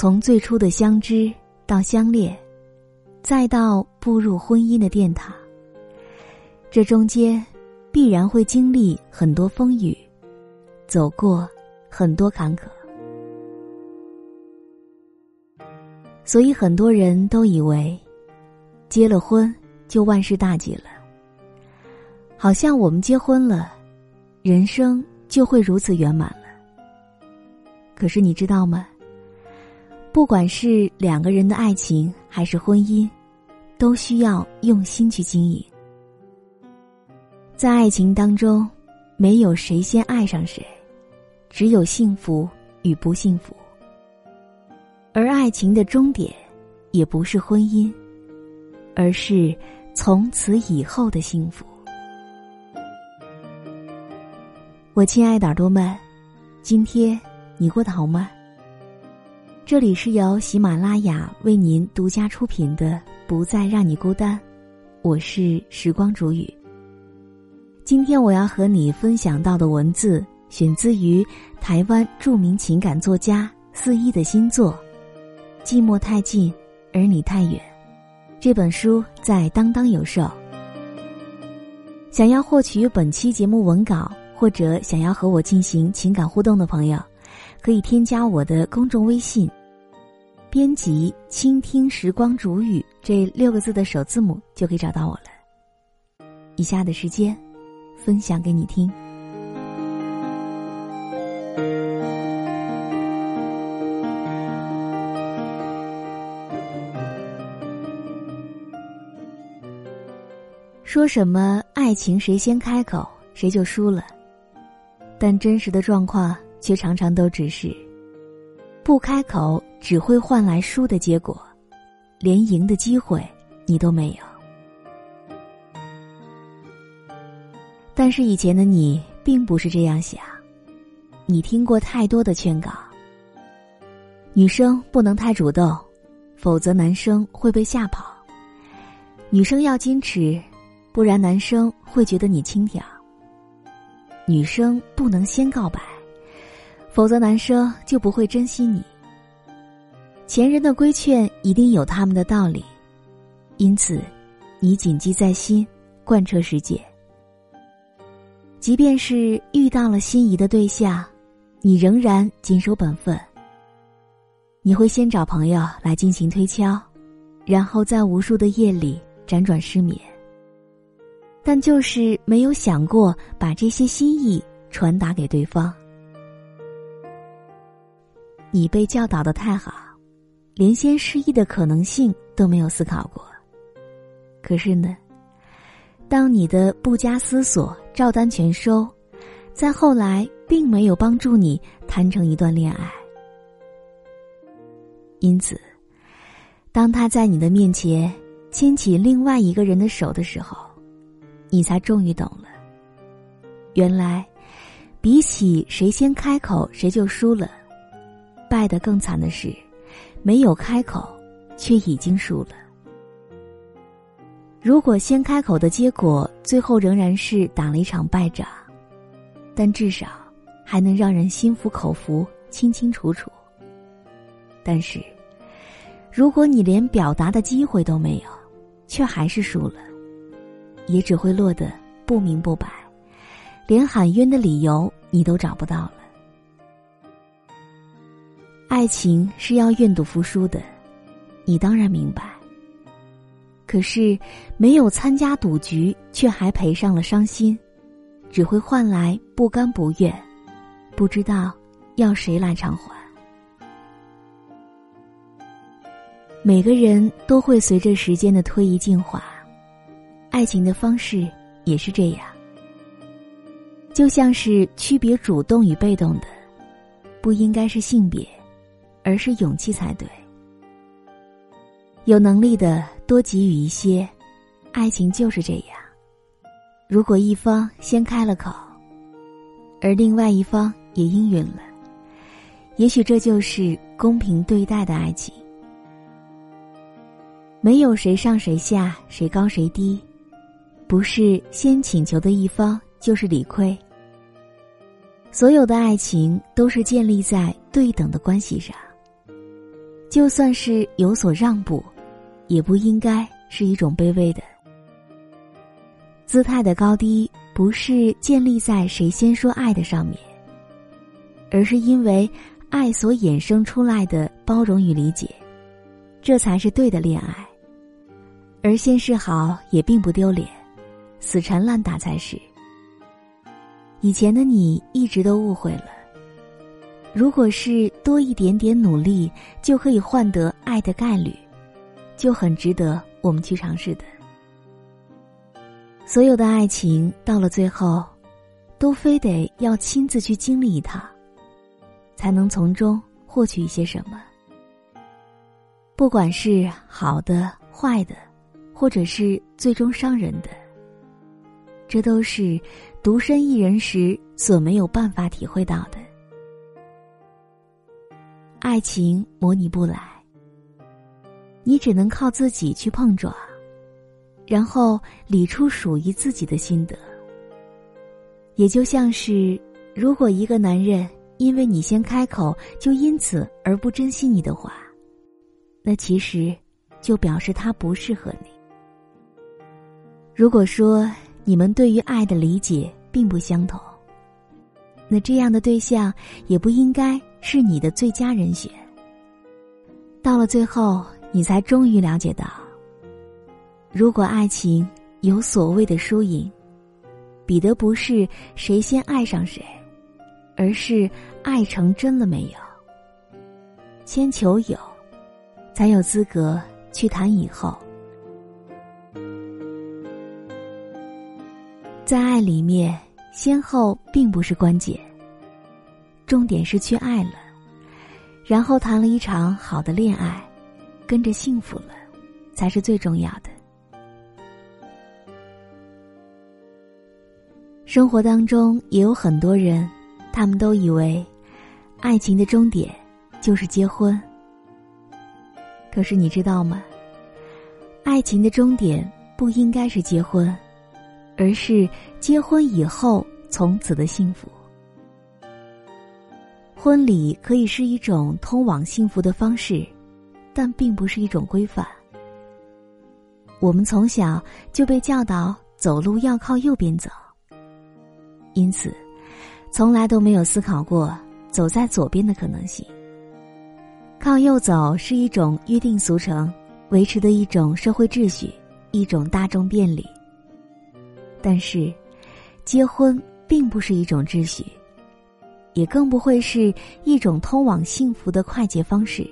从最初的相知到相恋，再到步入婚姻的殿堂，这中间必然会经历很多风雨，走过很多坎坷。所以很多人都以为，结了婚就万事大吉了。好像我们结婚了，人生就会如此圆满了。可是你知道吗？不管是两个人的爱情还是婚姻，都需要用心去经营。在爱情当中，没有谁先爱上谁，只有幸福与不幸福。而爱情的终点，也不是婚姻，而是从此以后的幸福。我亲爱的耳朵们，今天你过得好吗？这里是由喜马拉雅为您独家出品的《不再让你孤单》，我是时光煮雨。今天我要和你分享到的文字，选自于台湾著名情感作家四一的新作《寂寞太近，而你太远》。这本书在当当有售。想要获取本期节目文稿，或者想要和我进行情感互动的朋友，可以添加我的公众微信。编辑“倾听时光煮雨”这六个字的首字母就可以找到我了。以下的时间，分享给你听。说什么爱情谁先开口谁就输了，但真实的状况却常常都只是。不开口只会换来输的结果，连赢的机会你都没有。但是以前的你并不是这样想，你听过太多的劝告：女生不能太主动，否则男生会被吓跑；女生要矜持，不然男生会觉得你轻佻；女生不能先告白。否则，男生就不会珍惜你。前人的规劝一定有他们的道理，因此，你谨记在心，贯彻实践。即便是遇到了心仪的对象，你仍然谨守本分。你会先找朋友来进行推敲，然后在无数的夜里辗转失眠。但就是没有想过把这些心意传达给对方。你被教导的太好，连先失忆的可能性都没有思考过。可是呢，当你的不加思索照单全收，在后来并没有帮助你谈成一段恋爱。因此，当他在你的面前牵起另外一个人的手的时候，你才终于懂了。原来，比起谁先开口谁就输了。败得更惨的是，没有开口，却已经输了。如果先开口的结果，最后仍然是打了一场败仗，但至少还能让人心服口服、清清楚楚。但是，如果你连表达的机会都没有，却还是输了，也只会落得不明不白，连喊冤的理由你都找不到了。爱情是要愿赌服输的，你当然明白。可是没有参加赌局，却还赔上了伤心，只会换来不甘不愿，不知道要谁来偿还。每个人都会随着时间的推移进化，爱情的方式也是这样。就像是区别主动与被动的，不应该是性别。而是勇气才对。有能力的多给予一些，爱情就是这样。如果一方先开了口，而另外一方也应允了，也许这就是公平对待的爱情。没有谁上谁下，谁高谁低，不是先请求的一方就是理亏。所有的爱情都是建立在对等的关系上。就算是有所让步，也不应该是一种卑微的。姿态的高低不是建立在谁先说爱的上面，而是因为爱所衍生出来的包容与理解，这才是对的恋爱。而先示好也并不丢脸，死缠烂打才是。以前的你一直都误会了。如果是多一点点努力就可以换得爱的概率，就很值得我们去尝试的。所有的爱情到了最后，都非得要亲自去经历一趟，才能从中获取一些什么。不管是好的、坏的，或者是最终伤人的，这都是独身一人时所没有办法体会到的。爱情模拟不来，你只能靠自己去碰撞，然后理出属于自己的心得。也就像是，如果一个男人因为你先开口，就因此而不珍惜你的话，那其实就表示他不适合你。如果说你们对于爱的理解并不相同，那这样的对象也不应该。是你的最佳人选。到了最后，你才终于了解到，如果爱情有所谓的输赢，比的不是谁先爱上谁，而是爱成真了没有。先求有，才有资格去谈以后。在爱里面，先后并不是关键。重点是去爱了，然后谈了一场好的恋爱，跟着幸福了，才是最重要的。生活当中也有很多人，他们都以为，爱情的终点就是结婚。可是你知道吗？爱情的终点不应该是结婚，而是结婚以后从此的幸福。婚礼可以是一种通往幸福的方式，但并不是一种规范。我们从小就被教导走路要靠右边走，因此，从来都没有思考过走在左边的可能性。靠右走是一种约定俗成，维持的一种社会秩序，一种大众便利。但是，结婚并不是一种秩序。也更不会是一种通往幸福的快捷方式。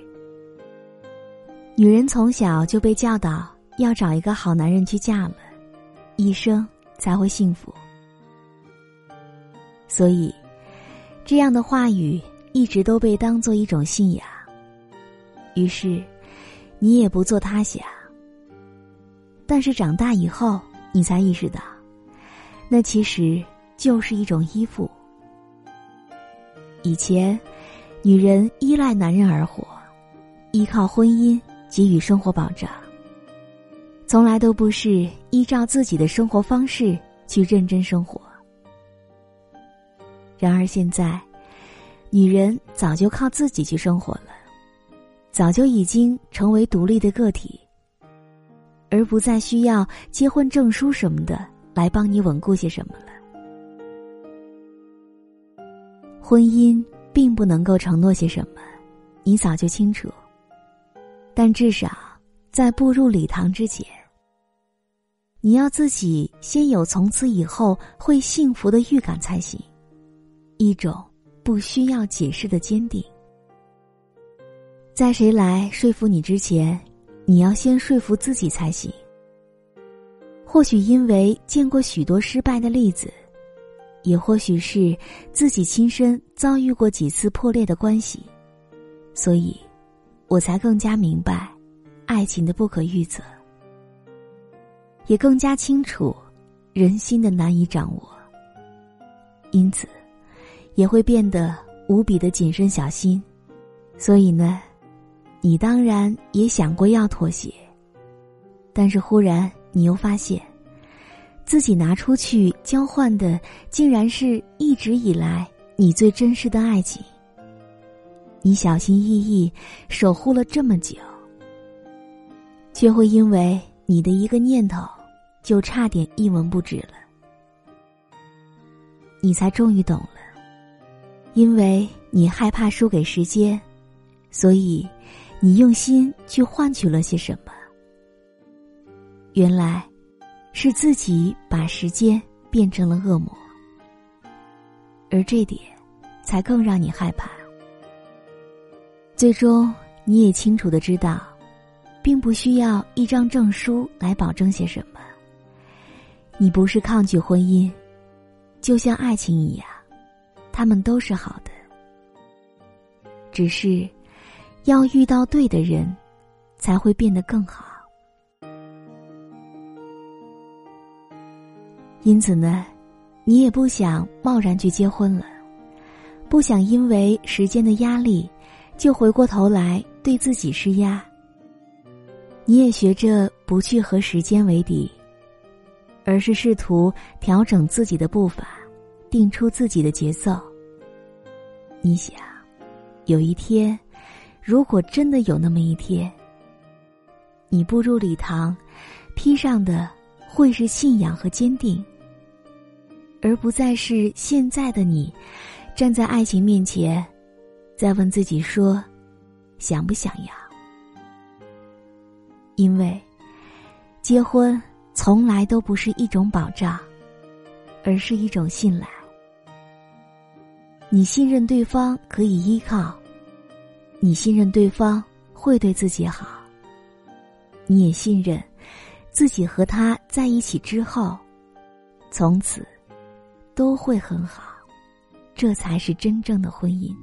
女人从小就被教导要找一个好男人去嫁了，一生才会幸福。所以，这样的话语一直都被当做一种信仰。于是，你也不做他想。但是长大以后，你才意识到，那其实就是一种依附。以前，女人依赖男人而活，依靠婚姻给予生活保障，从来都不是依照自己的生活方式去认真生活。然而现在，女人早就靠自己去生活了，早就已经成为独立的个体，而不再需要结婚证书什么的来帮你稳固些什么了。婚姻并不能够承诺些什么，你早就清楚。但至少在步入礼堂之前，你要自己先有从此以后会幸福的预感才行，一种不需要解释的坚定。在谁来说服你之前，你要先说服自己才行。或许因为见过许多失败的例子。也或许是自己亲身遭遇过几次破裂的关系，所以，我才更加明白爱情的不可预测，也更加清楚人心的难以掌握。因此，也会变得无比的谨慎小心。所以呢，你当然也想过要妥协，但是忽然你又发现。自己拿出去交换的，竟然是一直以来你最真实的爱情。你小心翼翼守护了这么久，却会因为你的一个念头，就差点一文不值了。你才终于懂了，因为你害怕输给时间，所以你用心去换取了些什么。原来，是自己把时间变成了恶魔，而这点，才更让你害怕。最终，你也清楚的知道，并不需要一张证书来保证些什么。你不是抗拒婚姻。就像爱情一样，他们都是好的，只是要遇到对的人，才会变得更好。因此呢，你也不想贸然去结婚了，不想因为时间的压力，就回过头来对自己施压。你也学着不去和时间为敌。而是试图调整自己的步伐，定出自己的节奏。你想，有一天，如果真的有那么一天，你步入礼堂，披上的会是信仰和坚定，而不再是现在的你，站在爱情面前，再问自己说，想不想要？因为，结婚。从来都不是一种保障，而是一种信赖。你信任对方可以依靠，你信任对方会对自己好，你也信任自己和他在一起之后，从此都会很好，这才是真正的婚姻。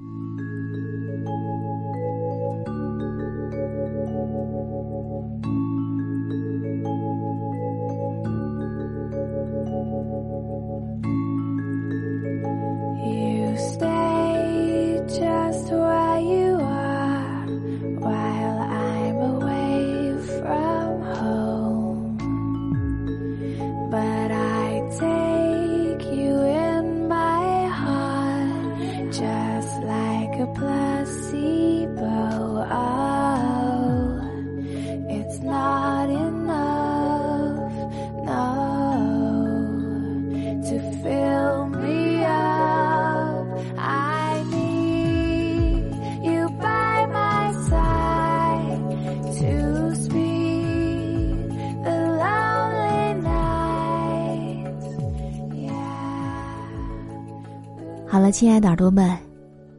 亲爱的耳朵们，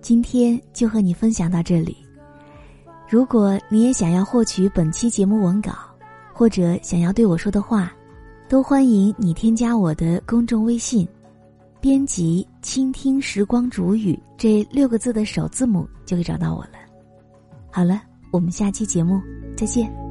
今天就和你分享到这里。如果你也想要获取本期节目文稿，或者想要对我说的话，都欢迎你添加我的公众微信，编辑“倾听时光煮雨”这六个字的首字母，就可以找到我了。好了，我们下期节目再见。